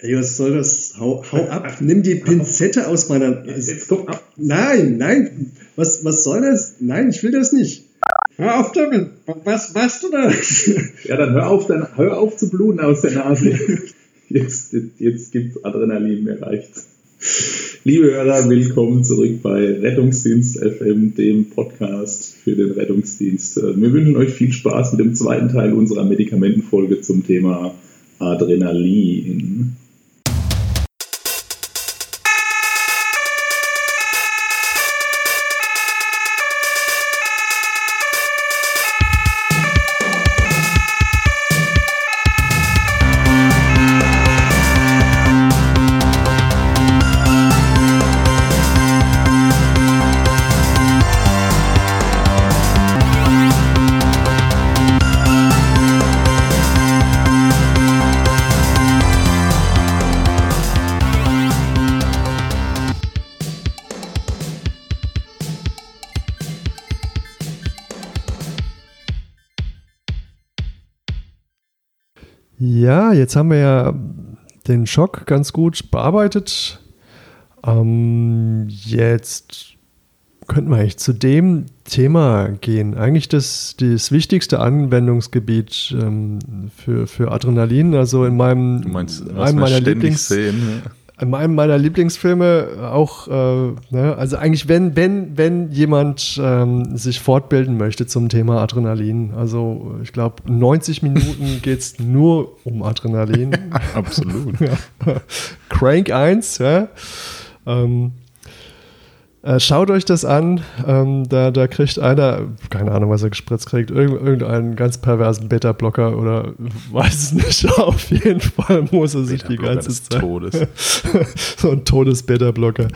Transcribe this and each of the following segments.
Ey, was soll das? Hau, hau ab, nimm die Pinzette aus meiner. Jetzt komm ab. Nein, nein, was, was soll das? Nein, ich will das nicht. Hör auf damit. Was machst du da? Ja, dann hör auf, dann hör auf zu bluten aus der Nase. Jetzt, jetzt gibt's Adrenalin, mir reicht's. Liebe Hörer, willkommen zurück bei Rettungsdienst FM, dem Podcast für den Rettungsdienst. Wir wünschen euch viel Spaß mit dem zweiten Teil unserer Medikamentenfolge zum Thema Adrenalin. Ja, jetzt haben wir ja den Schock ganz gut bearbeitet. Ähm, jetzt könnten wir eigentlich zu dem Thema gehen. Eigentlich das, das wichtigste Anwendungsgebiet ähm, für, für Adrenalin. Also in meinem Du meinst, was einem meiner Lieblings sehen. In einem meiner Lieblingsfilme auch, äh, ne, also eigentlich, wenn, wenn, wenn jemand ähm, sich fortbilden möchte zum Thema Adrenalin, also ich glaube, 90 Minuten geht es nur um Adrenalin. Absolut. Crank 1, ja. Ähm, äh, schaut euch das an. Ähm, da, da kriegt einer, keine Ahnung, was er gespritzt kriegt, irgend, irgendeinen ganz perversen Beta-Blocker oder weiß es nicht. Auf jeden Fall muss er sich die Beta-Blocker ganze Zeit. Todes. so ein Todes-Beta-Blocker.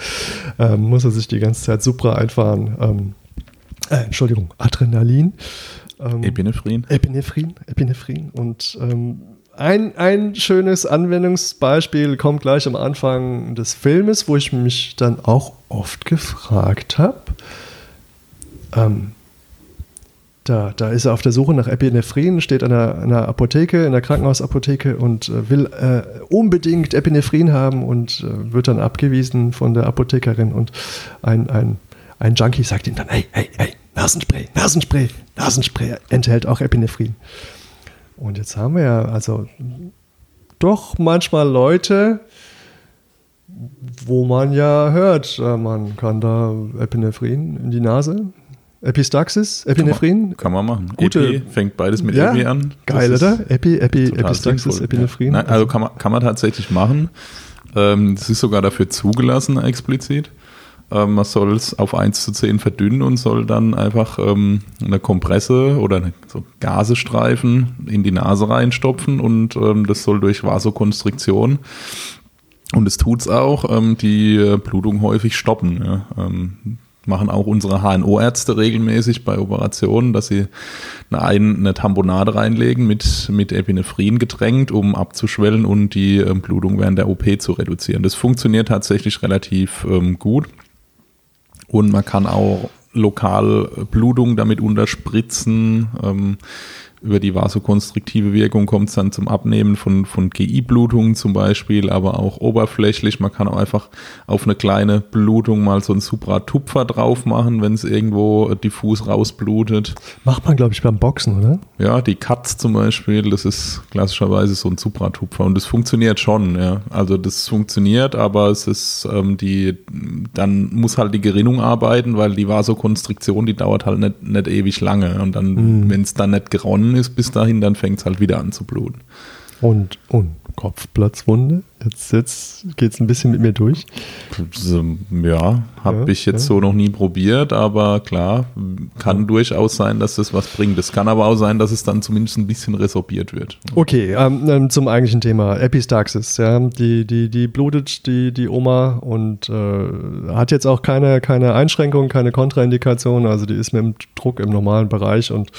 Ähm, muss er sich die ganze Zeit Supra einfahren. Ähm, äh, Entschuldigung, Adrenalin. Ähm, Epinephrin. Epinephrin, Epinephrin. Und ähm, ein, ein schönes Anwendungsbeispiel kommt gleich am Anfang des Filmes, wo ich mich dann auch oft gefragt habe. Ähm, da, da ist er auf der Suche nach Epinephrin, steht an einer, Apotheke, in der Krankenhausapotheke und äh, will äh, unbedingt Epinephrin haben und äh, wird dann abgewiesen von der Apothekerin und ein, ein, ein Junkie sagt ihm dann, hey, hey, hey, Nasenspray, Nasenspray, Nasenspray enthält auch Epinephrin. Und jetzt haben wir ja also doch manchmal Leute, wo man ja hört, äh, man kann da Epinephrin in die Nase. Epistaxis, Epinephrin. Kann man machen. Gute- Epi fängt beides mit Ja, Epi an. Das Geil, oder? Epi, Epi, Epistaxis, sinnvoll. Epinephrin. Nein, also kann man, kann man tatsächlich machen. Ähm, Es ist sogar dafür zugelassen, explizit. Ähm, Man soll es auf 1 zu 10 verdünnen und soll dann einfach ähm, eine Kompresse oder eine, so Gasestreifen in die Nase reinstopfen und ähm, das soll durch Vasokonstriktion und es tut's auch, ähm, die äh, Blutung häufig stoppen. Ja. Ähm, machen auch unsere HNO-Ärzte regelmäßig bei Operationen, dass sie eine, ein, eine Tamponade reinlegen mit, mit Epinephrin getränkt, um abzuschwellen und die ähm, Blutung während der OP zu reduzieren. Das funktioniert tatsächlich relativ ähm, gut. Und man kann auch lokal Blutung damit unterspritzen. Ähm, über die vasokonstriktive Wirkung kommt es dann zum Abnehmen von, von GI-Blutungen zum Beispiel, aber auch oberflächlich. Man kann auch einfach auf eine kleine Blutung mal so einen Supratupfer drauf machen, wenn es irgendwo diffus rausblutet. Macht man, glaube ich, beim Boxen, oder? Ja, die Katz zum Beispiel, das ist klassischerweise so ein Supratupfer und das funktioniert schon, ja. Also das funktioniert, aber es ist ähm, die, dann muss halt die Gerinnung arbeiten, weil die Vasokonstriktion, die dauert halt nicht, nicht ewig lange und dann, wenn es dann nicht geronnen ist bis dahin, dann fängt es halt wieder an zu bluten. Und, und Kopfplatzwunde. Jetzt, jetzt geht es ein bisschen mit mir durch. Ja, habe Ja, ich jetzt ja. so noch nie probiert, aber klar, kann durchaus sein, dass das was bringt. Es kann aber auch sein, dass es dann zumindest ein bisschen resorbiert wird. Okay, ähm, ähm, zum eigentlichen Thema. Epistaxis, ja. Die, die, die blutet die, die Oma und äh, hat jetzt auch keine, keine Einschränkung, keine Kontraindikation. Also die ist mit dem Druck im normalen Bereich und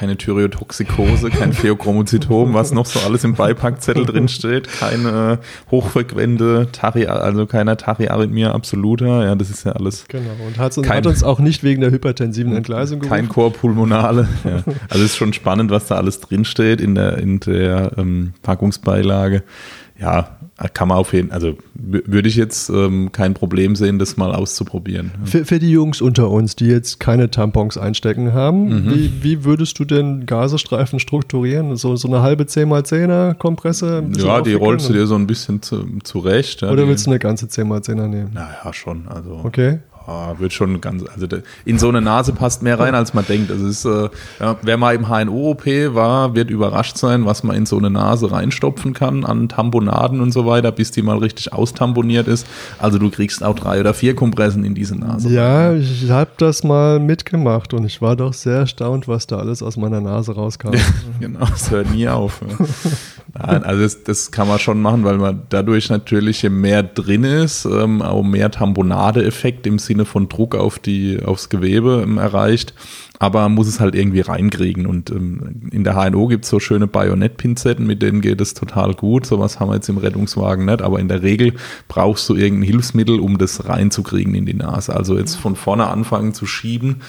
keine Thyreotoxikose, kein Pheochromozytom, was noch so alles im Beipackzettel drin steht, keine hochfrequente Tachy, also keiner Tachyarrhythmia absoluta, ja, das ist ja alles Genau, und hat, uns- Kein- hat uns auch nicht wegen der hypertensiven Entgleisung kein gerufen. Chor pulmonale. Ja. Also es ist schon spannend, was da alles drin steht in der, in der ähm, Packungsbeilage. Ja, kann man auf jeden also würde ich jetzt ähm, kein Problem sehen, das mal auszuprobieren. Für, für, die Jungs unter uns, die jetzt keine Tampons einstecken haben, mhm. wie, wie, würdest du denn Gazestreifen strukturieren? So, so eine halbe 10x10er Kompresse? Ja, die rollst du dir so ein bisschen zu, zurecht. Ja, Oder willst du eine ganze 10x10er nehmen? Naja, schon. Also, okay. Oh, wird schon ganz, also in so eine Nase passt mehr rein, als man denkt. Das ist, äh, ja, wer mal im HNO-OP war, wird überrascht sein, was man in so eine Nase reinstopfen kann an Tamponaden und so weiter, bis die mal richtig austamponiert ist. Also du kriegst auch drei oder vier Kompressen in diese Nase. Ja, ich habe das mal mitgemacht und ich war doch sehr erstaunt, was da alles aus meiner Nase rauskam. genau, das hört nie auf. Nein, also das, das, kann man schon machen, weil man dadurch natürlich, mehr drin ist, ähm, auch mehr Tamponade-Effekt im Sinne von Druck auf die, aufs Gewebe ähm, erreicht. Aber man muss es halt irgendwie reinkriegen. Und ähm, in der HNO gibt es so schöne Bajonett-Pinzetten, mit denen geht es total gut. Sowas haben wir jetzt im Rettungswagen nicht. Aber in der Regel brauchst du irgendein Hilfsmittel, um das reinzukriegen in die Nase. Also jetzt von vorne anfangen zu schieben,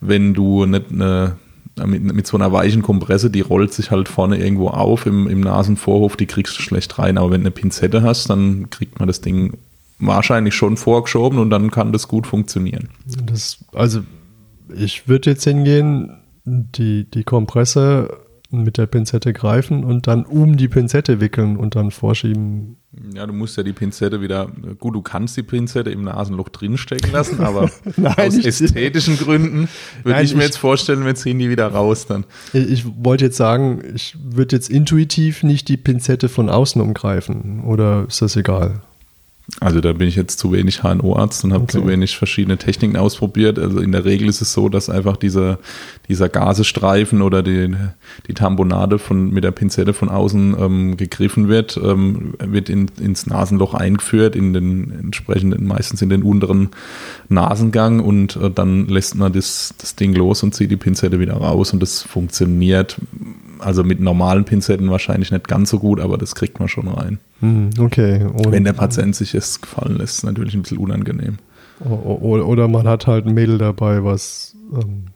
wenn du nicht eine mit, mit so einer weichen Kompresse, die rollt sich halt vorne irgendwo auf im, im Nasenvorhof, die kriegst du schlecht rein. Aber wenn du eine Pinzette hast, dann kriegt man das Ding wahrscheinlich schon vorgeschoben und dann kann das gut funktionieren. Das, also ich würde jetzt hingehen, die, die Kompresse mit der Pinzette greifen und dann um die Pinzette wickeln und dann vorschieben. Ja, du musst ja die Pinzette wieder, gut, du kannst die Pinzette im Nasenloch drinstecken lassen, aber Nein, aus ästhetischen Gründen würde ich mir jetzt vorstellen, wir ziehen die wieder raus dann. Ich, ich wollte jetzt sagen, ich würde jetzt intuitiv nicht die Pinzette von außen umgreifen, oder ist das egal? Also da bin ich jetzt zu wenig HNO-Arzt und habe okay. zu wenig verschiedene Techniken ausprobiert. Also in der Regel ist es so, dass einfach dieser, dieser Gasestreifen oder die, die Tambonade von, mit der Pinzette von außen ähm, gegriffen wird, ähm, wird in, ins Nasenloch eingeführt, in den entsprechenden, meistens in den unteren Nasengang und äh, dann lässt man das, das Ding los und zieht die Pinzette wieder raus und das funktioniert also mit normalen Pinzetten wahrscheinlich nicht ganz so gut, aber das kriegt man schon rein. Hm, okay. Und Wenn der Patient sich es gefallen lässt, ist natürlich ein bisschen unangenehm. Oder man hat halt ein Mädel dabei, was. Ähm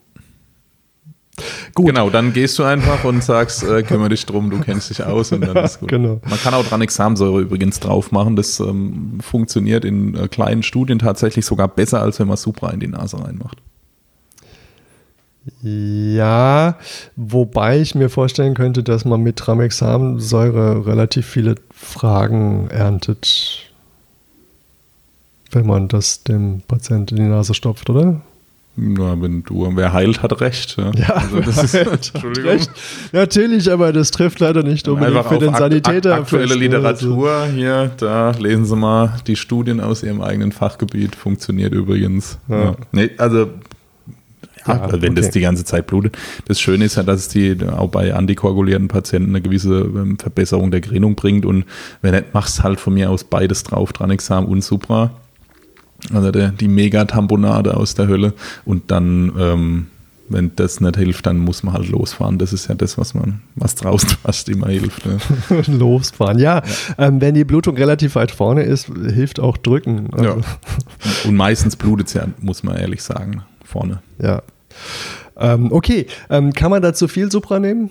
Gut. Genau, dann gehst du einfach und sagst, äh, kümmere dich drum, du kennst dich aus und dann ist gut. genau. Man kann auch dran Examsäure übrigens drauf machen. Das ähm, funktioniert in äh, kleinen Studien tatsächlich sogar besser, als wenn man Supra in die Nase reinmacht. Ja, wobei ich mir vorstellen könnte, dass man mit Tramexamsäure relativ viele Fragen erntet, wenn man das dem Patienten in die Nase stopft, oder? Ja, wenn du, wer heilt, hat recht. Ja, ja also das ist, Entschuldigung. Recht. Natürlich, aber das trifft leider nicht unbedingt Einfach für den Sanitäter. Aktuelle Literatur also. hier, da lesen Sie mal die Studien aus Ihrem eigenen Fachgebiet, funktioniert übrigens. Ja. Ja. Nee, also ja, also wenn okay. das die ganze Zeit blutet. Das Schöne ist ja, dass es die auch bei antikoagulierten Patienten eine gewisse ähm, Verbesserung der Gerinnung bringt. Und wenn nicht, machst halt von mir aus beides drauf, Tranexam und Supra. Also der, die Megatamponade aus der Hölle. Und dann, ähm, wenn das nicht hilft, dann muss man halt losfahren. Das ist ja das, was man, was draußen fast immer hilft. Ne? losfahren, ja. ja. Ähm, wenn die Blutung relativ weit vorne ist, hilft auch drücken. Also. Ja. Und meistens blutet es ja, muss man ehrlich sagen, vorne. Ja. Ähm, okay, ähm, kann man da zu viel Supra nehmen?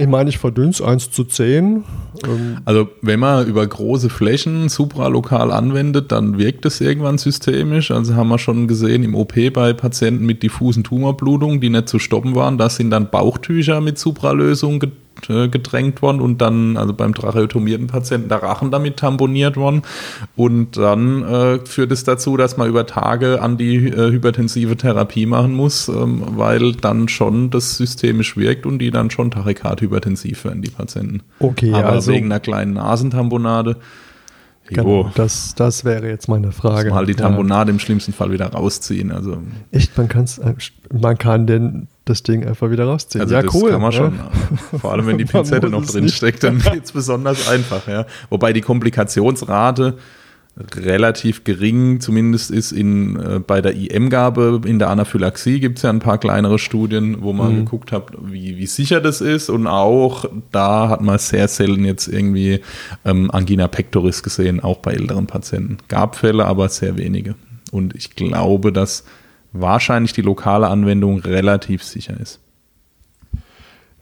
Ich meine, ich verdünne 1 zu 10. Ähm also, wenn man über große Flächen supralokal anwendet, dann wirkt es irgendwann systemisch. Also haben wir schon gesehen im OP bei Patienten mit diffusen Tumorblutungen, die nicht zu stoppen waren. Da sind dann Bauchtücher mit Supralösung äh, gedrängt worden und dann, also beim tracheotomierten Patienten, der Rachen damit tamponiert worden. Und dann äh, führt es dazu, dass man über Tage an die äh, hypertensive Therapie machen muss, ähm, weil dann schon das systemisch wirkt und die dann schon tachykardhypertensiv werden, die Patienten. Okay, Aber also wegen einer kleinen Nasentamponade. Genau, das, das wäre jetzt meine Frage. Mal die Tamponade ja. im schlimmsten Fall wieder rausziehen. Also Echt, man, kann's, äh, man kann den das Ding einfach wieder rausziehen. Also ja, das cool. kann man schon. Ja. Vor allem, wenn die Pinzette noch drin steckt, dann geht es besonders einfach. Ja. Wobei die Komplikationsrate relativ gering, zumindest ist in, äh, bei der IM-Gabe in der Anaphylaxie gibt es ja ein paar kleinere Studien, wo man mhm. geguckt hat, wie, wie sicher das ist und auch da hat man sehr selten jetzt irgendwie ähm, Angina pectoris gesehen, auch bei älteren Patienten. Gab Fälle, aber sehr wenige. Und ich glaube, dass wahrscheinlich die lokale Anwendung relativ sicher ist.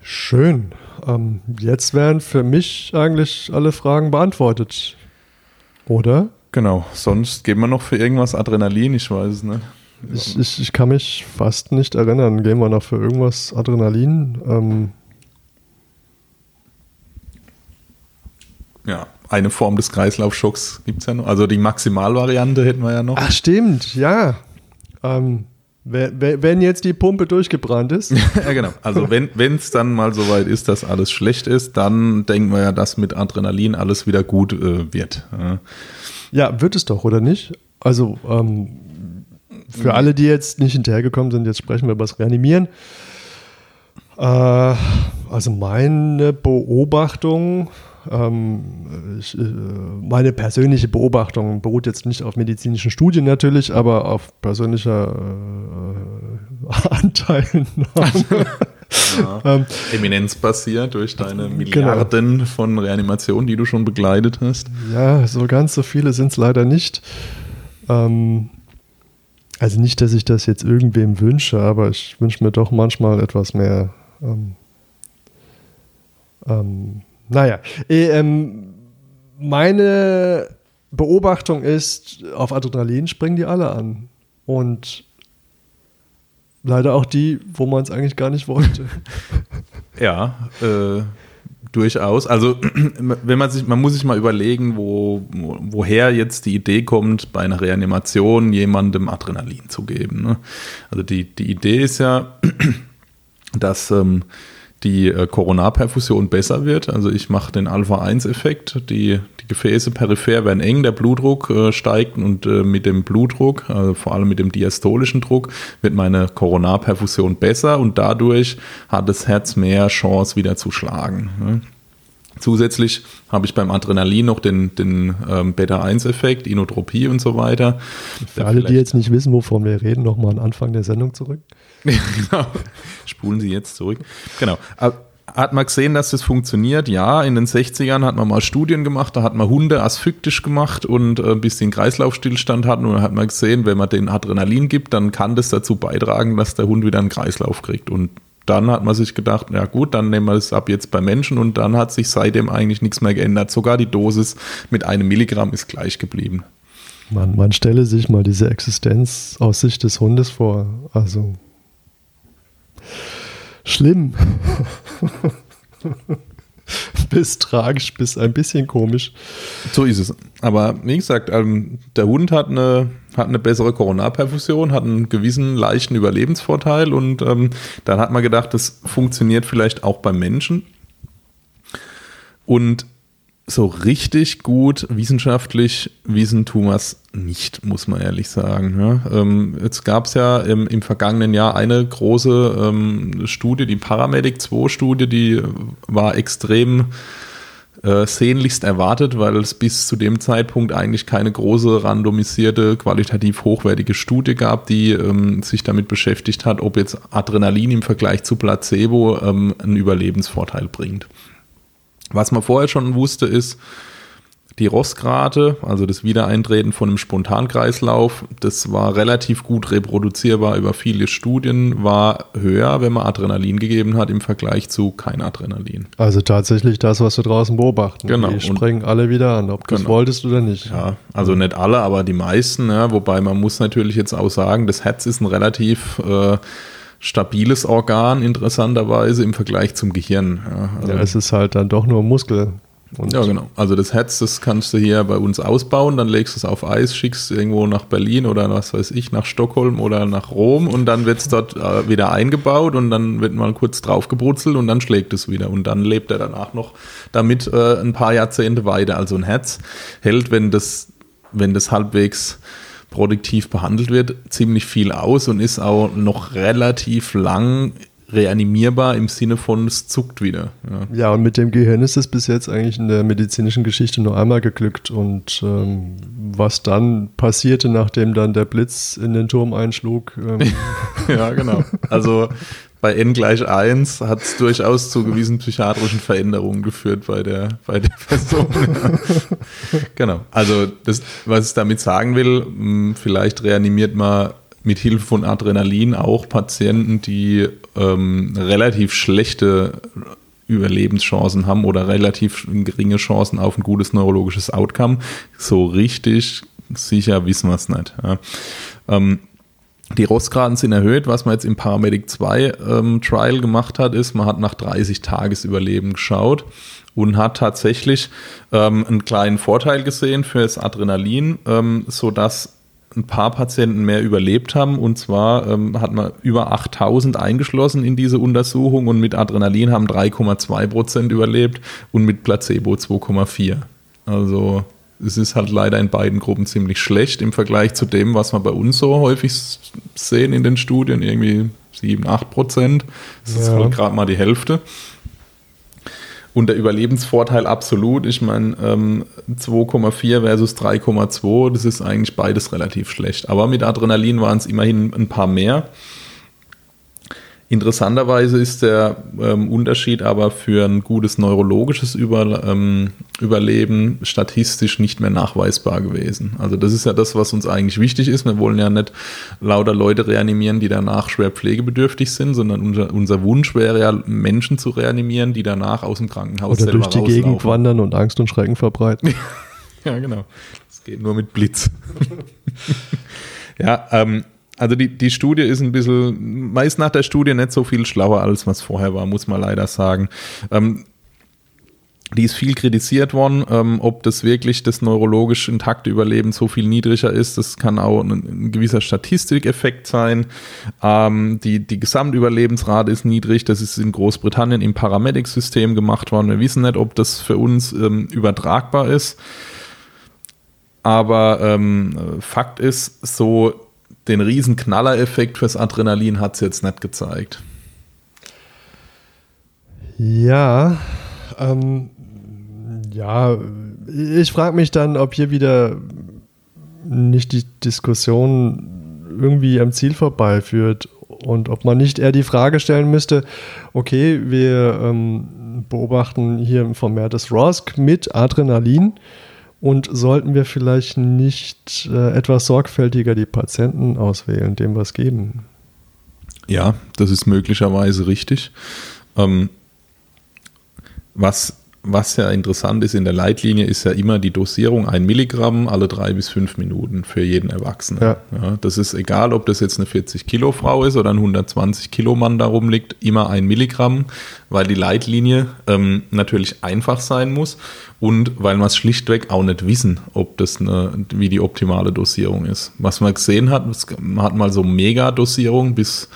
Schön. Ähm, jetzt wären für mich eigentlich alle Fragen beantwortet. Oder? Genau, sonst geben wir noch für irgendwas Adrenalin, ich weiß es nicht. Ich, ich, ich kann mich fast nicht erinnern. Gehen wir noch für irgendwas Adrenalin? Ähm, Ja, eine Form des Kreislaufschocks gibt es ja noch. Also die Maximalvariante hätten wir ja noch. ach, stimmt, ja. Ähm, wenn jetzt die Pumpe durchgebrannt ist, ja, genau. Also wenn es dann mal so weit ist, dass alles schlecht ist, dann denken wir ja, dass mit Adrenalin alles wieder gut äh, wird. Ja. Ja, wird es doch, oder nicht? Also, ähm, für alle, die jetzt nicht hinterhergekommen sind, jetzt sprechen wir über das Reanimieren. Äh, also meine Beobachtung, ähm, ich, äh, meine persönliche Beobachtung beruht jetzt nicht auf medizinischen Studien natürlich, aber auf persönlicher äh, Anteilnahme. ähm, Eminenzbasiert durch deine Milliarden von Reanimationen, die du schon begleitet hast. Ja, so ganz so viele sind es leider nicht. Ähm, also nicht, dass ich das jetzt irgendwem wünsche, aber ich wünsche mir doch manchmal etwas mehr. Ähm, ähm, naja, eh, ähm, meine Beobachtung ist, auf Adrenalin springen die alle an. Und leider auch die, wo man es eigentlich gar nicht wollte. Ja, äh, durchaus. Also wenn man sich, man muss sich mal überlegen, wo, wo, woher jetzt die Idee kommt, bei einer Reanimation jemandem Adrenalin zu geben. Ne? Also die, die Idee ist ja, dass ähm, die äh, Koronarperfusion besser wird. Also ich mache den Alpha-1-Effekt. Die, die Gefäße peripher werden eng, der Blutdruck äh, steigt und äh, mit dem Blutdruck, also vor allem mit dem diastolischen Druck, wird meine Koronarperfusion besser und dadurch hat das Herz mehr Chance wieder zu schlagen. Ne? Zusätzlich habe ich beim Adrenalin noch den, den ähm, Beta-1-Effekt, Inotropie und so weiter. Für alle, die jetzt nicht wissen, wovon wir reden, nochmal an Anfang der Sendung zurück. Spulen Sie jetzt zurück. Genau. Hat man gesehen, dass das funktioniert? Ja, in den 60ern hat man mal Studien gemacht, da hat man Hunde asphyctisch gemacht und äh, bis einen Kreislaufstillstand hatten und dann hat man gesehen, wenn man den Adrenalin gibt, dann kann das dazu beitragen, dass der Hund wieder einen Kreislauf kriegt und dann hat man sich gedacht, ja gut, dann nehmen wir es ab jetzt bei Menschen und dann hat sich seitdem eigentlich nichts mehr geändert. Sogar die Dosis mit einem Milligramm ist gleich geblieben. Man, man stelle sich mal diese Existenz aus Sicht des Hundes vor. Also schlimm. bis tragisch, bis ein bisschen komisch. So ist es. Aber wie gesagt, ähm, der Hund hat eine, hat eine bessere Koronarperfusion, hat einen gewissen leichten Überlebensvorteil und ähm, dann hat man gedacht, das funktioniert vielleicht auch beim Menschen. Und so richtig gut wissenschaftlich wissen es nicht, muss man ehrlich sagen. Ja. Ähm, jetzt gab es ja im, im, vergangenen Jahr eine große ähm, Studie, die Paramedic 2 Studie, die war extrem äh, sehnlichst erwartet, weil es bis zu dem Zeitpunkt eigentlich keine große randomisierte, qualitativ hochwertige Studie gab, die ähm, sich damit beschäftigt hat, ob jetzt Adrenalin im Vergleich zu Placebo ähm, einen Überlebensvorteil bringt. Was man vorher schon wusste, ist, die Rossrate, also das Wiedereintreten von einem Spontankreislauf, das war relativ gut reproduzierbar über viele Studien, war höher, wenn man Adrenalin gegeben hat im Vergleich zu kein Adrenalin. Also tatsächlich das, was wir draußen beobachten. Genau. Die springen alle wieder an, ob du es Genau. wolltest oder nicht. Ja, also nicht alle, aber die meisten, ja, wobei man muss natürlich jetzt auch sagen, das Herz ist ein relativ äh, stabiles Organ, interessanterweise im Vergleich zum Gehirn. Ja, also Ja, es ist halt dann doch nur Muskel. Ja, genau. Also das Herz, das kannst du hier bei uns ausbauen, dann legst du es auf Eis, schickst es irgendwo nach Berlin oder was weiß ich, nach Stockholm oder nach Rom und dann wird es dort äh, wieder eingebaut und dann wird mal kurz draufgebrutzelt und dann schlägt es wieder und dann lebt er danach noch damit äh, ein paar Jahrzehnte weiter. Also ein Herz hält, wenn das, wenn das halbwegs produktiv behandelt wird, ziemlich viel aus und ist auch noch relativ lang reanimierbar im Sinne von es zuckt wieder. Ja. Ja, und mit dem Gehirn ist es bis jetzt eigentlich in der medizinischen Geschichte nur einmal geglückt. Und ähm, was dann passierte, nachdem dann der Blitz in den Turm einschlug, ähm, Ja, genau. Also bei n gleich 1 hat es durchaus zu gewissen psychiatrischen Veränderungen geführt bei der, bei der Person. Ja. genau. Also das, was ich damit sagen will, mh, vielleicht reanimiert man mit Hilfe von Adrenalin auch Patienten, die ähm, relativ schlechte Überlebenschancen haben oder relativ geringe Chancen auf ein gutes neurologisches Outcome. So richtig sicher wissen wir es nicht. Ja. Ähm, die Rostgraden sind erhöht. Was man jetzt im Paramedic 2 ähm, Trial gemacht hat, ist, man hat nach 30 Tagesüberleben geschaut und hat tatsächlich ähm, einen kleinen Vorteil gesehen für das Adrenalin, ähm, sodass ein paar Patienten mehr überlebt haben. Und zwar ähm, hat man über 8000 eingeschlossen in diese Untersuchung und mit Adrenalin haben 3,2 Prozent überlebt und mit Placebo 2,4. Also es ist halt leider in beiden Gruppen ziemlich schlecht im Vergleich zu dem, was wir bei uns so häufig sehen in den Studien, irgendwie 7, 8 Prozent. Das ja. ist halt gerade mal die Hälfte. Und der Überlebensvorteil absolut. Ich meine, ähm, 2,4 versus 3,2, das ist eigentlich beides relativ schlecht. Aber mit Adrenalin waren es immerhin ein paar mehr. Interessanterweise ist der ähm, Unterschied aber für ein gutes neurologisches Über, ähm, Überleben statistisch nicht mehr nachweisbar gewesen. Also das ist ja das, was uns eigentlich wichtig ist. Wir wollen ja nicht lauter Leute reanimieren, die danach schwer pflegebedürftig sind, sondern unser, unser Wunsch wäre ja, Menschen zu reanimieren, die danach aus dem Krankenhaus Oder durch die rauslaufen. Gegend wandern und Angst und Schrecken verbreiten. ja, genau. Das geht nur mit Blitz. ja, ähm, also die, die Studie ist ein bisschen, meist nach der Studie nicht so viel schlauer, als was vorher war, muss man leider sagen. Ähm, die ist viel kritisiert worden, ähm, ob das wirklich das neurologisch intakte Überleben so viel niedriger ist. Das kann auch ein, ein gewisser Statistikeffekt sein. Ähm, die, die Gesamtüberlebensrate ist niedrig. Das ist in Großbritannien im Paramedic-System gemacht worden. Wir wissen nicht, ob das für uns ähm, übertragbar ist. Aber ähm, Fakt ist, so den riesen Knallereffekt fürs Adrenalin hat es jetzt nicht gezeigt. Ja, ähm, ja, ich frage mich dann, ob hier wieder nicht die Diskussion irgendwie am Ziel vorbeiführt und ob man nicht eher die Frage stellen müsste, okay, wir ähm, beobachten hier vermehrtes ROSC mit Adrenalin und sollten wir vielleicht nicht äh, etwas sorgfältiger die Patienten auswählen, dem was geben? Ja, das ist möglicherweise richtig. Ähm, was was ja interessant ist in der Leitlinie, ist ja immer die Dosierung ein Milligramm alle drei bis fünf Minuten für jeden Erwachsenen. Ja. ja. das ist egal, ob das jetzt eine 40 Kilo Frau ist oder ein 120 Kilo Mann darum liegt, immer ein Milligramm, weil die Leitlinie ähm, natürlich einfach sein muss und weil wir es schlichtweg auch nicht wissen, ob das eine, wie die optimale Dosierung ist. Was man gesehen hat, man hat mal so Mega-Dosierung bis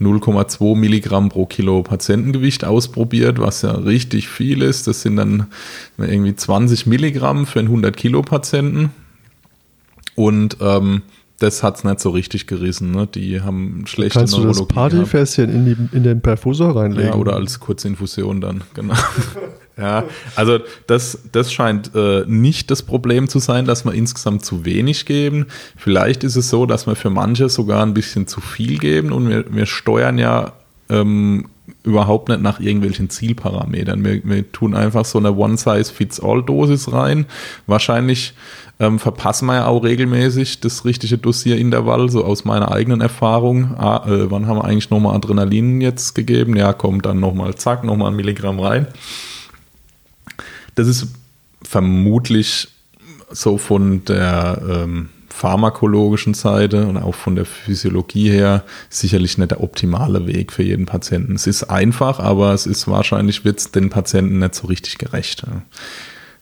0,2 Milligramm pro Kilo Patientengewicht ausprobiert, was ja richtig viel ist. Das sind dann irgendwie 20 Milligramm für einen 100 Kilo Patienten. Und ähm, das hat es nicht so richtig gerissen. Ne? Die haben schlechte Kannst Neurologie. Kannst du das Partyfässchen in, die, in den Perfusor reinlegen? Ja, oder als Kurzinfusion dann, genau. ja, also das, das scheint äh, nicht das Problem zu sein, dass wir insgesamt zu wenig geben. Vielleicht ist es so, dass wir für manche sogar ein bisschen zu viel geben und wir, wir steuern ja ähm, überhaupt nicht nach irgendwelchen Zielparametern. Wir, wir tun einfach so eine One-Size-Fits-All-Dosis rein. Wahrscheinlich ähm, verpassen wir ja auch regelmäßig das richtige Dossierintervall, so aus meiner eigenen Erfahrung. Ah, äh, wann haben wir eigentlich nochmal Adrenalin jetzt gegeben? Ja, kommt dann nochmal, zack, nochmal ein Milligramm rein. Das ist vermutlich so von der ähm, pharmakologischen Seite und auch von der Physiologie her sicherlich nicht der optimale Weg für jeden Patienten. Es ist einfach, aber es ist wahrscheinlich wird es den Patienten nicht so richtig gerecht.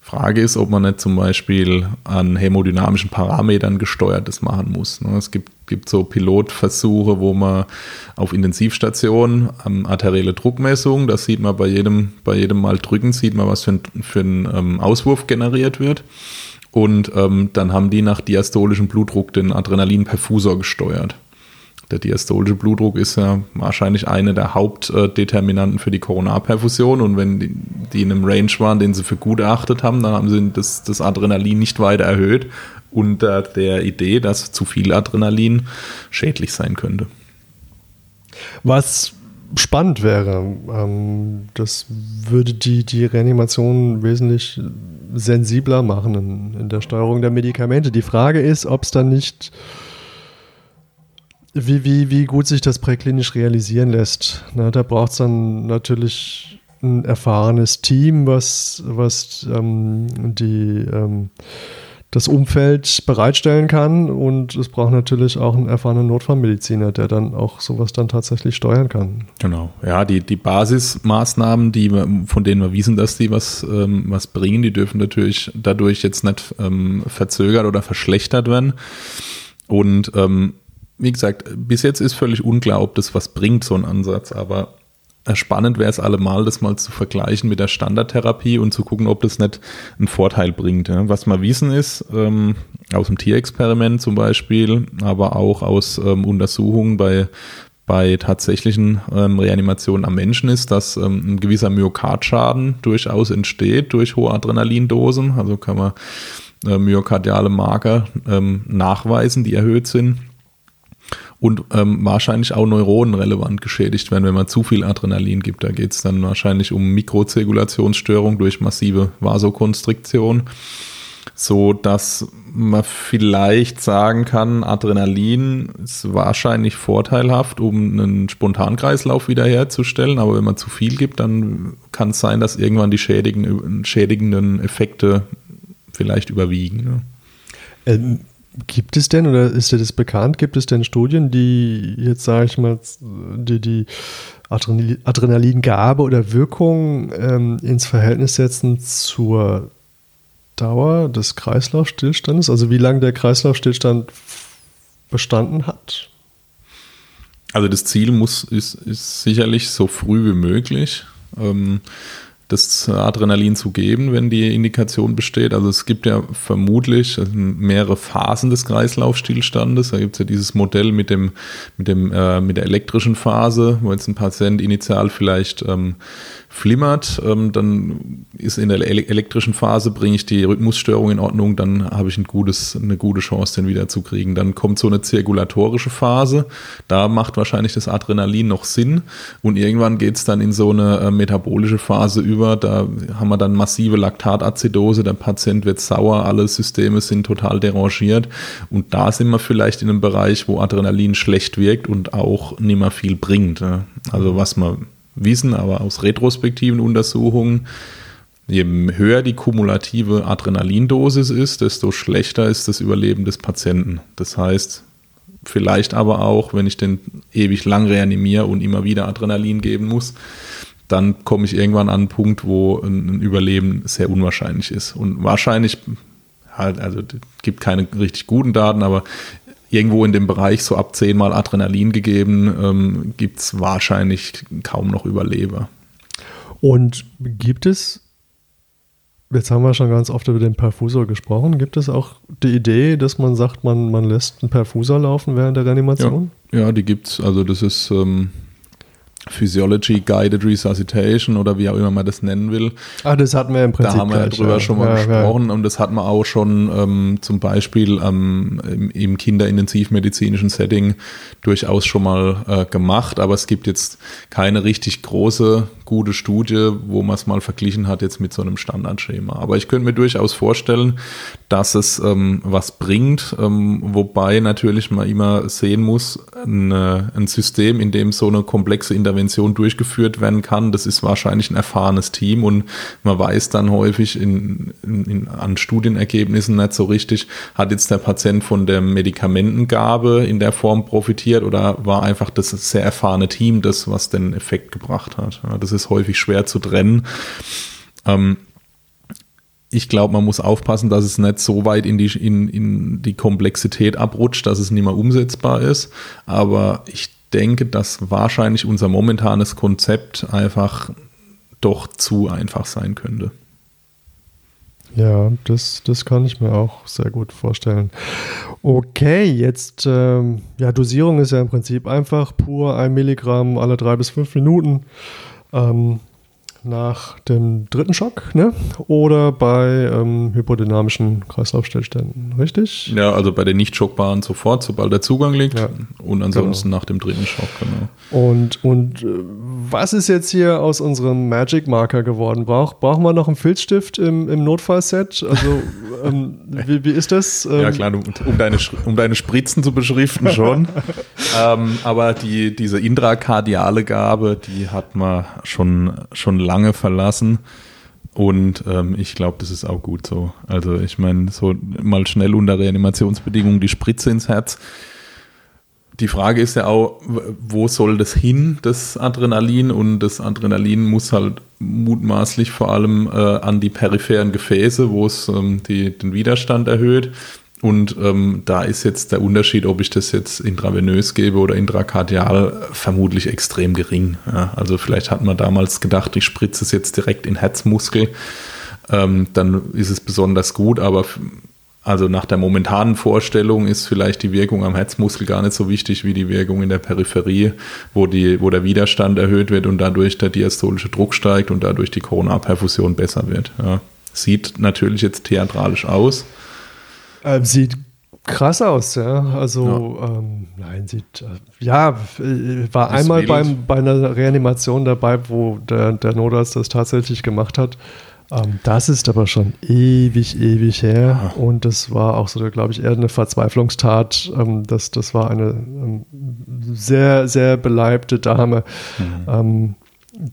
Frage ist, ob man nicht zum Beispiel an hämodynamischen Parametern gesteuertes machen muss. Ne? Es gibt, gibt so Pilotversuche, wo man auf Intensivstationen ähm, arterielle Druckmessung, das sieht man bei jedem, bei jedem Mal drücken, sieht man, was für ein, für ähm, Auswurf generiert wird. Und ähm, dann haben die nach diastolischem Blutdruck den Adrenalinperfusor gesteuert. Der diastolische Blutdruck ist ja wahrscheinlich eine der Hauptdeterminanten für die Koronarperfusion. Und wenn die, in einem Range waren, den sie für gut erachtet haben, dann haben sie das, das Adrenalin nicht weiter erhöht. Unter der Idee, dass zu viel Adrenalin schädlich sein könnte. Was spannend wäre. Ähm, das würde die, die Reanimation wesentlich sensibler machen in der Steuerung der Medikamente. Die Frage ist, ob es dann nicht wie, wie, wie gut sich das präklinisch realisieren lässt. Na, da braucht es dann natürlich ein erfahrenes Team, was, was ähm, die, ähm, das Umfeld bereitstellen kann. Und es braucht natürlich auch einen erfahrenen Notfallmediziner, der dann auch sowas dann tatsächlich steuern kann. Genau. Ja, die, die Basismaßnahmen, die von denen wir wissen, dass die was, ähm, was bringen, die dürfen natürlich dadurch jetzt nicht ähm, verzögert oder verschlechtert werden. Und ähm, wie gesagt, bis jetzt ist völlig unklar, ob das was bringt, so ein Ansatz, aber spannend wäre es allemal, das mal zu vergleichen mit der Standardtherapie und zu gucken, ob das nicht einen Vorteil bringt. Was wir wissen ist, ähm, aus dem Tierexperiment zum Beispiel, aber auch aus ähm, Untersuchungen bei, bei tatsächlichen ähm, Reanimationen am Menschen ist, dass ähm, ein gewisser Myokardschaden durchaus entsteht durch hohe Adrenalindosen. Also kann man äh, myokardiale Marker ähm, nachweisen, die erhöht sind und ähm, wahrscheinlich auch Neuronen relevant geschädigt werden, wenn man zu viel Adrenalin gibt. Da geht es dann wahrscheinlich um Mikrozirkulationsstörung durch massive Vasokonstriktion, so dass man vielleicht sagen kann, Adrenalin ist wahrscheinlich vorteilhaft, um einen Spontankreislauf wiederherzustellen, aber wenn man zu viel gibt, dann kann es sein, dass irgendwann die schädigenden, schädigenden Effekte vielleicht überwiegen. Ne? Ähm Gibt es denn, oder ist dir das bekannt, gibt es denn Studien, die jetzt, sage ich mal, die, die Adrenalingabe oder Wirkung ähm, ins Verhältnis setzen zur Dauer des Kreislaufstillstandes? Also wie lange der Kreislaufstillstand bestanden hat? Also das Ziel muss, ist, ist sicherlich so früh wie möglich. Ähm, das Adrenalin zu geben, wenn die Indikation besteht. Also es gibt ja vermutlich mehrere Phasen des Kreislaufstillstandes. Da gibt es ja dieses Modell mit dem, mit dem, äh, mit der elektrischen Phase, wo jetzt ein Patient initial vielleicht ähm, flimmert, ähm, dann ist in der elektrischen Phase, bringe ich die Rhythmusstörung in Ordnung, dann habe ich ein gutes, eine gute Chance, den wieder zu kriegen. Dann kommt so eine zirkulatorische Phase, da macht wahrscheinlich das Adrenalin noch Sinn und irgendwann geht es dann in so eine äh, metabolische Phase über, da haben wir dann massive Laktatazidose, der Patient wird sauer, alle Systeme sind total derangiert und da sind wir vielleicht in einem Bereich, wo Adrenalin schlecht wirkt und auch nicht mehr viel bringt. Also was man wissen, aber aus retrospektiven Untersuchungen, je höher die kumulative Adrenalindosis ist, desto schlechter ist das Überleben des Patienten. Das heißt, vielleicht aber auch, wenn ich den ewig lang reanimiere und immer wieder Adrenalin geben muss, dann komme ich irgendwann an einen Punkt, wo ein Überleben sehr unwahrscheinlich ist. Und wahrscheinlich halt, also es gibt keine richtig guten Daten, aber irgendwo in dem Bereich so ab zehnmal Adrenalin gegeben, ähm, gibt es wahrscheinlich kaum noch Überleber. Und gibt es, jetzt haben wir schon ganz oft über den Perfusor gesprochen, gibt es auch die Idee, dass man sagt, man, man lässt einen Perfusor laufen während der Reanimation? Ja, ja die gibt es. Also das ist ähm, Physiology Guided Resuscitation oder wie auch immer man das nennen will. Ah, das hatten wir im Prinzip. Da haben wir gleich, drüber ja. schon mal ja, gesprochen ja. und das hat man auch schon ähm, zum Beispiel ähm, im, im kinderintensivmedizinischen Setting durchaus schon mal äh, gemacht, aber es gibt jetzt keine richtig große, gute Studie, wo man es mal verglichen hat jetzt mit so einem Standardschema. Aber ich könnte mir durchaus vorstellen, dass es ähm, was bringt, ähm, wobei natürlich man immer sehen muss, eine, ein System, in dem so eine komplexe Intervention durchgeführt werden kann. Das ist wahrscheinlich ein erfahrenes Team und man weiß dann häufig in, in, in, an Studienergebnissen nicht so richtig, hat jetzt der Patient von der Medikamentengabe in der Form profitiert oder war einfach das sehr erfahrene Team das, was den Effekt gebracht hat. Das ist häufig schwer zu trennen. Ähm, ich glaube, man muss aufpassen, dass es nicht so weit in die, in, in die Komplexität abrutscht, dass es nicht mehr umsetzbar ist. Aber ich denke, dass wahrscheinlich unser momentanes Konzept einfach doch zu einfach sein könnte. Ja, das, das kann ich mir auch sehr gut vorstellen. Okay, jetzt, ähm, ja, Dosierung ist ja im Prinzip einfach pur ein Milligramm alle drei bis fünf Minuten. Ähm, nach dem dritten Schock, ne? Oder bei ähm, hypodynamischen Kreislaufstillständen, richtig? Ja, also bei den nicht schockbaren sofort, sobald der Zugang liegt. Ja, und ansonsten genau. nach dem dritten Schock, genau. Und, und äh, was ist jetzt hier aus unserem Magic Marker geworden? Brauch, brauchen wir noch einen Filzstift im, im Notfallset? Also ähm, wie, wie ist das? Ähm, Ja klar, um, um, deine, um deine Spritzen zu beschriften schon. ähm, aber die, diese intrakardiale Gabe, die hat man schon, schon lange verlassen. Und ähm, ich glaube, das ist auch gut so. Also ich meine, so mal schnell unter Reanimationsbedingungen die Spritze ins Herz. Die Frage ist ja auch, wo soll das hin, das Adrenalin? Und das Adrenalin muss halt mutmaßlich vor allem äh, an die peripheren Gefäße, wo es ähm, den Widerstand erhöht. Und ähm, da ist jetzt der Unterschied, ob ich das jetzt intravenös gebe oder intrakardial, vermutlich extrem gering. Ja, also vielleicht hat man damals gedacht, ich spritze es jetzt direkt in Herzmuskel. Ähm, dann ist es besonders gut, aber also nach der momentanen Vorstellung ist vielleicht die Wirkung am Herzmuskel gar nicht so wichtig wie die Wirkung in der Peripherie, wo, die, wo der Widerstand erhöht wird und dadurch der diastolische Druck steigt und dadurch die Koronarperfusion besser wird. Ja. Sieht natürlich jetzt theatralisch aus. Ähm, sieht krass aus, ja. Also, ähm, nein, sieht, äh, ja, äh, war Ist einmal beim, bei einer Reanimation dabei, wo der, der Notarzt das tatsächlich gemacht hat. Ähm, das ist aber schon ewig, ewig her. Und das war auch so, glaube ich, eher eine Verzweiflungstat. Ähm, das, das war eine ähm, sehr, sehr beleibte Dame. Ähm,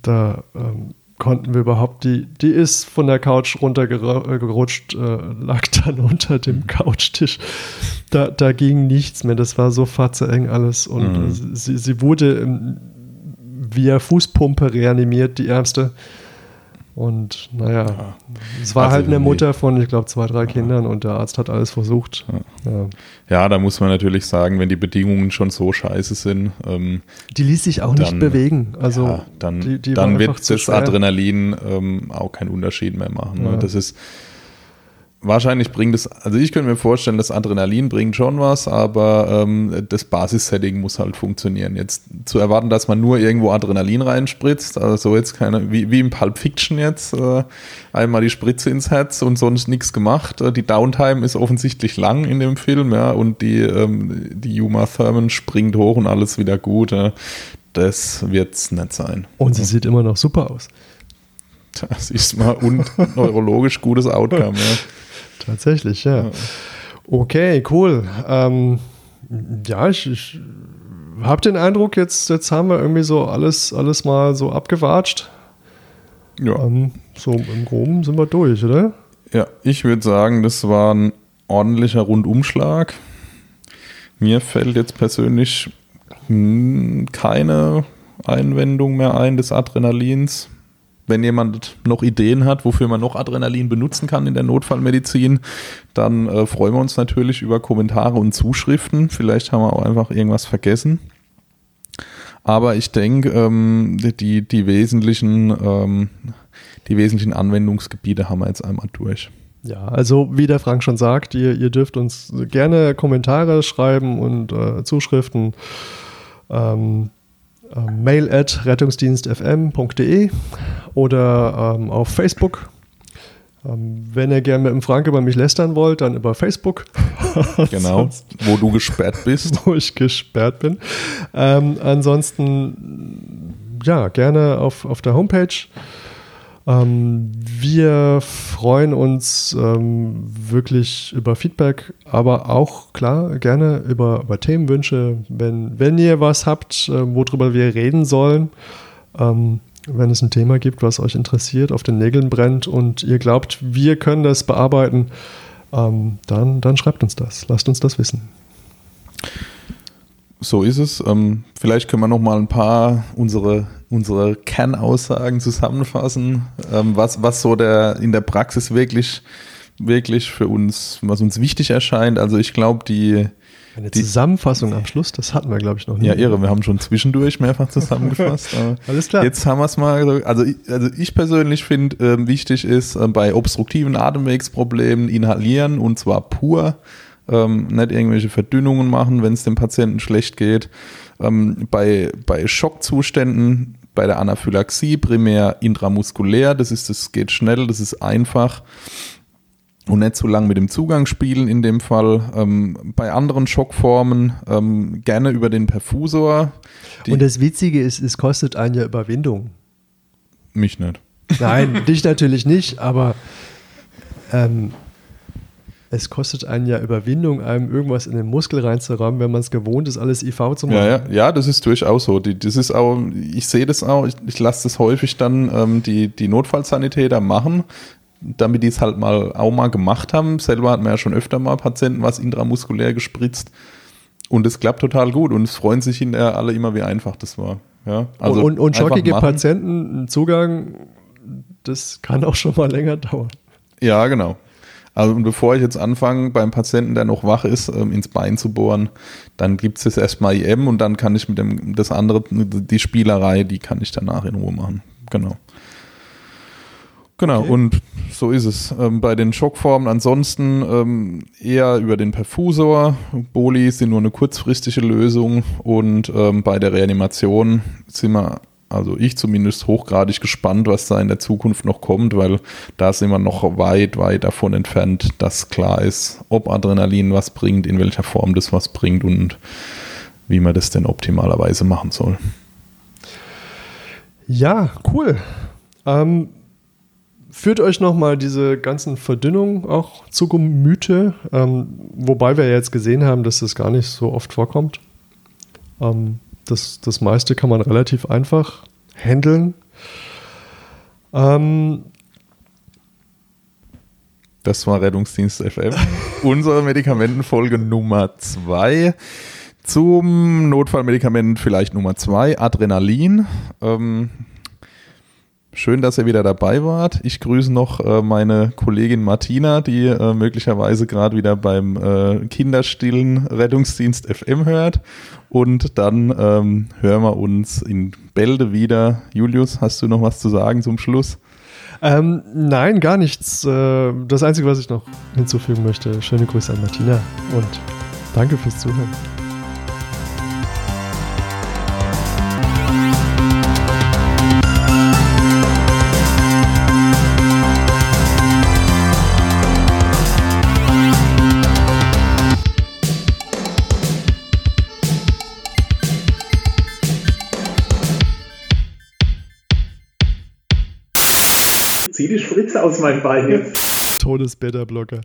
da ähm, konnten wir überhaupt, die, die ist von der Couch runtergerutscht, äh, lag dann unter dem Couchtisch. Da, da ging nichts mehr, das war so fatzeeng alles. Und Mhm. sie, sie wurde ähm, via Fußpumpe reanimiert, die Ärmste. Und naja, es war Also halt eine. Mutter von, ich glaube, zwei, drei Kindern und der Arzt hat alles versucht. Ja. Ja, da muss man natürlich sagen, wenn die Bedingungen schon so scheiße sind, ähm, Die ließ sich auch nicht Dann- bewegen. Also ja, dann, die, die dann wird das. Adrenalin ähm, auch keinen Unterschied mehr machen. Ne? Ja. Das ist wahrscheinlich bringt es, also ich könnte mir vorstellen, das Adrenalin bringt schon was, aber ähm, das Basissetting muss halt funktionieren. Jetzt zu erwarten, dass man nur irgendwo Adrenalin reinspritzt, also so jetzt keine, wie, wie im Pulp Fiction jetzt, äh, einmal die Spritze ins Herz und sonst nichts gemacht. Äh, Die Downtime ist offensichtlich lang in dem Film, ja, und die, ähm, die Uma Thurman springt hoch und alles wieder gut. Ja. Das wird's nicht sein. Und sie sieht immer noch super aus. Das ist mal und neurologisch gutes Outcome. Ja. Tatsächlich, ja. Okay, cool. Ähm, ja, ich, ich habe den Eindruck, jetzt, jetzt haben wir irgendwie so alles, alles mal so abgewatscht. Ja. Ähm, so im Groben sind wir durch, oder? ja, ich würde sagen, das war ein ordentlicher Rundumschlag. Mir fällt jetzt persönlich hm, keine Einwendung mehr ein des Adrenalins. Wenn jemand noch Ideen hat, wofür man noch Adrenalin benutzen kann in der Notfallmedizin, dann äh, freuen wir uns natürlich über Kommentare und Zuschriften. Vielleicht haben wir auch einfach irgendwas vergessen. Aber ich denke, ähm, die, die, wesentlichen, ähm, die wesentlichen Anwendungsgebiete haben wir jetzt einmal durch. Ja, also wie der Frank schon sagt, ihr, ihr dürft uns gerne Kommentare schreiben und äh, Zuschriften. Ähm, äh, mail at rettungsdienstfm.de oder ähm, auf Facebook. Ähm, wenn ihr gerne mit dem Frank über mich lästern wollt, dann über Facebook. Genau, wo du gesperrt bist. wo ich gesperrt bin. Ähm, ansonsten, ja, gerne auf, auf der Homepage. Ähm, wir freuen uns ähm, wirklich über Feedback, aber auch klar gerne über, über Themenwünsche. Wenn, wenn ihr was habt, äh, worüber wir reden sollen, ähm, wenn es ein Thema gibt, was euch interessiert, auf den Nägeln brennt und ihr glaubt, wir können das bearbeiten, ähm, dann, dann schreibt uns das. Lasst uns das wissen. So ist es. Ähm, vielleicht können wir noch mal ein paar unsere, unsere Kernaussagen zusammenfassen, ähm, was, was so der, in der Praxis wirklich, wirklich für uns, was uns wichtig erscheint. Also ich glaube, die, Eine Die- Zusammenfassung am Schluss, das hatten wir, glaube ich, noch nie. ja irre, wir haben schon zwischendurch mehrfach zusammengefasst. aber Alles klar. Jetzt haben wir es mal. so- Also ich, also ich persönlich finde, ähm, wichtig ist ähm, bei obstruktiven Atemwegsproblemen inhalieren und zwar pur. Ähm, nicht irgendwelche Verdünnungen machen, wenn es dem Patienten schlecht geht. Ähm, bei, bei Schockzuständen, bei der Anaphylaxie primär intramuskulär, das ist, das geht schnell, das ist einfach und nicht zu lang mit dem Zugang spielen in dem Fall. Ähm, bei anderen Schockformen ähm, gerne über den Perfusor. Und das Witzige ist, es kostet einen ja Überwindung. mich nicht. Nein, dich natürlich nicht, aber ähm, es kostet einen ja Überwindung, einem irgendwas in den Muskel reinzurammen, wenn man es gewohnt ist, alles IV zu machen. Ja, ja, ja, das ist durchaus so. Die, das ist auch, ich sehe das auch, ich, ich lasse das häufig dann ähm, die, die Notfallsanitäter machen, damit die es halt mal auch mal gemacht haben. Selber hat man ja schon öfter mal Patienten was intramuskulär gespritzt. Und es klappt total gut und es freuen sich hinterher alle immer, wie einfach das war. Ja, also und, und, und schockige Patienten Zugang, das kann auch schon mal länger dauern. Ja, genau. Also und bevor ich jetzt anfange, beim Patienten, der noch wach ist, ähm, ins Bein zu bohren, dann gibt es jetzt erstmal IM und dann kann ich mit dem das andere, die Spielerei, die kann ich danach in Ruhe machen. Genau. Genau, okay. und so ist es. Ähm, bei den Schockformen ansonsten ähm, eher über den Perfusor. Boli sind nur eine kurzfristige Lösung und ähm, bei der Reanimation sind wir also ich zumindest hochgradig gespannt, was da in der Zukunft noch kommt, weil da sind wir noch weit, weit davon entfernt, dass klar ist, ob Adrenalin was bringt, in welcher Form das was bringt und wie man das denn optimalerweise machen soll. Ja, cool. Ähm, führt euch nochmal diese ganzen Verdünnungen auch zu Gemüte, ähm, wobei wir ja jetzt gesehen haben, dass das gar nicht so oft vorkommt. Ähm, das, das meiste kann man relativ einfach handeln. Ähm, das war Rettungsdienst FM. Unsere Medikamentenfolge Nummer 2. Zum Notfallmedikament vielleicht Nummer 2, Adrenalin. Ähm, Schön, dass ihr wieder dabei wart. Ich grüße noch äh, meine Kollegin Martina, die äh, möglicherweise gerade wieder beim äh, Kinderstillen Rettungsdienst FM hört. Und dann ähm, hören wir uns in Bälde wieder. Julius, hast du noch was zu sagen zum Schluss? Ähm, nein, gar nichts. Äh, das Einzige, was ich noch hinzufügen möchte, schöne Grüße an Martina und danke fürs Zuhören. Aus meinem Bein jetzt. Todesbeta-Blocker.